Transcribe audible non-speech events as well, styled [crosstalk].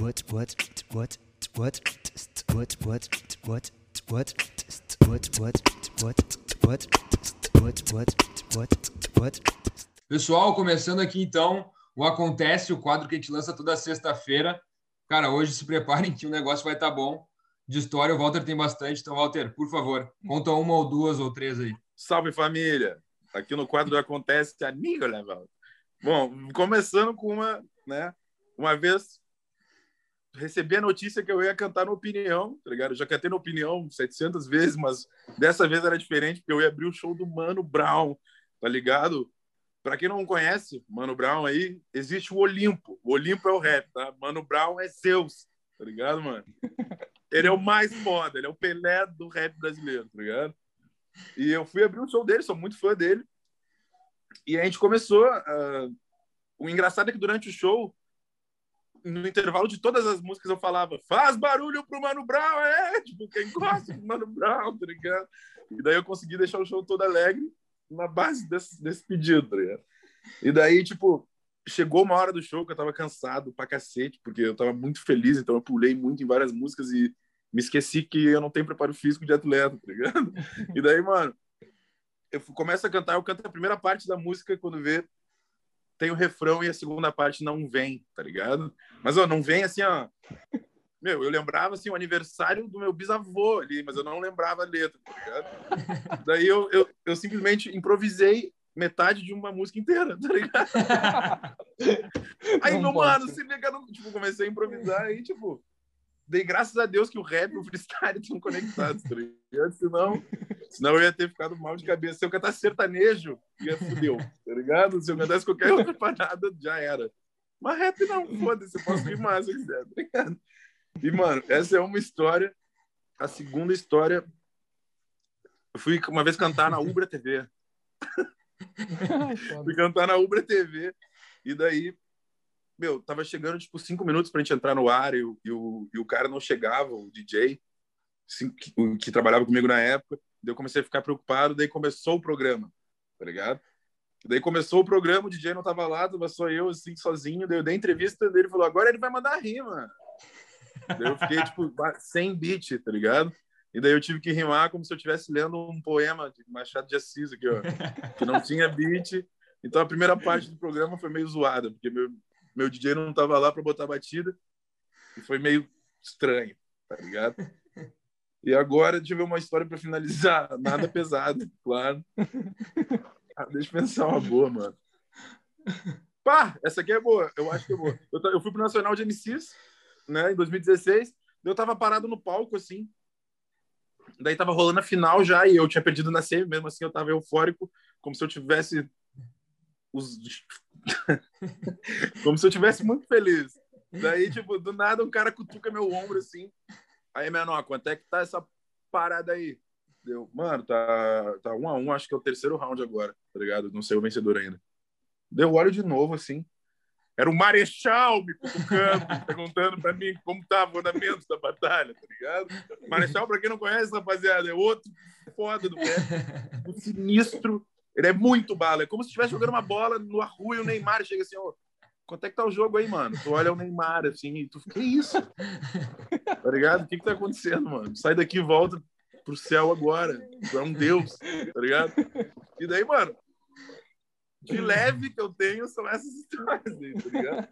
what what what what what what what what what what what what what what Pessoal, começando aqui então o Acontece, o quadro que a gente lança toda sexta-feira. Cara, hoje se preparem que o negócio vai estar tá bom. De história, o Walter tem bastante. Então, Walter, por favor, conta uma ou duas ou três aí. Salve família! Aqui no quadro do Acontece, amigo, né, Walter? Bom, começando com uma, né? Uma vez recebi a notícia que eu ia cantar no Opinião, tá ligado? Eu já cantei no Opinião 700 vezes, mas dessa vez era diferente, porque eu ia abrir o show do Mano Brown, tá ligado? Para quem não conhece, Mano Brown aí, existe o Olimpo. O Olimpo é o rap, tá? Mano Brown é Zeus, tá ligado, mano? Ele é o mais foda, ele é o Pelé do rap brasileiro, tá ligado? E eu fui abrir o show dele, sou muito fã dele. E a gente começou. Uh... O engraçado é que durante o show no intervalo de todas as músicas eu falava, faz barulho pro Mano Brown, é, tipo, quem gosta do Mano Brown, tá ligado? E daí eu consegui deixar o show todo alegre na base desse, desse pedido, tá ligado? E daí, tipo, chegou uma hora do show que eu tava cansado pra cacete, porque eu tava muito feliz, então eu pulei muito em várias músicas e me esqueci que eu não tenho preparo físico de atleta, tá ligado? [laughs] E daí, mano, eu começo a cantar, eu canto a primeira parte da música quando vê tem o refrão e a segunda parte não vem, tá ligado? Mas ó, não vem assim, ó. Meu, eu lembrava assim o aniversário do meu bisavô ali, mas eu não lembrava a letra, tá ligado? [laughs] Daí eu, eu, eu simplesmente improvisei metade de uma música inteira, tá ligado? [laughs] aí, meu mano, se liga, tipo, comecei a improvisar e, tipo, dei graças a Deus que o rap e o freestyle [laughs] estão conectados, tá ligado? Senão, senão eu ia ter ficado mal de cabeça. Se eu cantasse sertanejo, ia fudeu, ligado? Se eu cantasse qualquer outra parada, já era. Mas rap não, foda-se, eu posso rimar se eu quiser, tá ligado? E, mano, essa é uma história. A segunda história, eu fui uma vez cantar na Ubra TV. [laughs] fui cantar na Ubra TV. E daí meu, tava chegando tipo cinco minutos pra gente entrar no ar e, e, o, e o cara não chegava, o DJ, assim, que, que, trabalhava comigo na época. Daí eu comecei a ficar preocupado, daí começou o programa, tá ligado? Daí começou o programa, o DJ não tava lá, tava só eu, assim, sozinho. Daí eu dei entrevista dele falou: agora ele vai mandar rima. daí eu fiquei, tipo, sem beat, tá ligado? E daí eu tive que rimar como se eu estivesse lendo um poema de Machado de Assis aqui, ó, que não tinha beat. Então a primeira parte do programa foi meio zoada, porque meu, meu DJ não tava lá para botar batida e foi meio estranho, tá ligado? E agora tive uma história para finalizar, nada pesado, claro. Ah, deixa eu pensar uma boa, mano. Pá, essa aqui é boa, eu acho que é boa. Eu, eu fui pro Nacional de MCs, né, em 2016, eu tava parado no palco, assim, daí tava rolando a final já e eu tinha perdido na semi, mesmo assim eu tava eufórico, como se eu tivesse os [laughs] Como se eu tivesse muito feliz. Daí, tipo, do nada um cara cutuca meu ombro assim. Aí, menor, quanto é que tá essa parada aí? Deu, mano, tá, tá um a um, acho que é o terceiro round agora, tá ligado? Não sei o vencedor ainda. Deu olho de novo, assim. Era o Marechal me cutucando, [laughs] perguntando pra mim como tava o andamento da batalha, tá ligado? Marechal, pra quem não conhece, rapaziada, é outro foda do pé. Um sinistro ele é muito bala. É como se estivesse jogando uma bola no e o Neymar chega assim, ó. Quanto é que tá o jogo aí, mano? Tu olha o Neymar, assim, e tu fica, que isso? Tá ligado? O que que tá acontecendo, mano? Sai daqui volta pro céu agora. Tu é um deus, tá ligado? E daí, mano, de leve que eu tenho são essas histórias aí, tá ligado?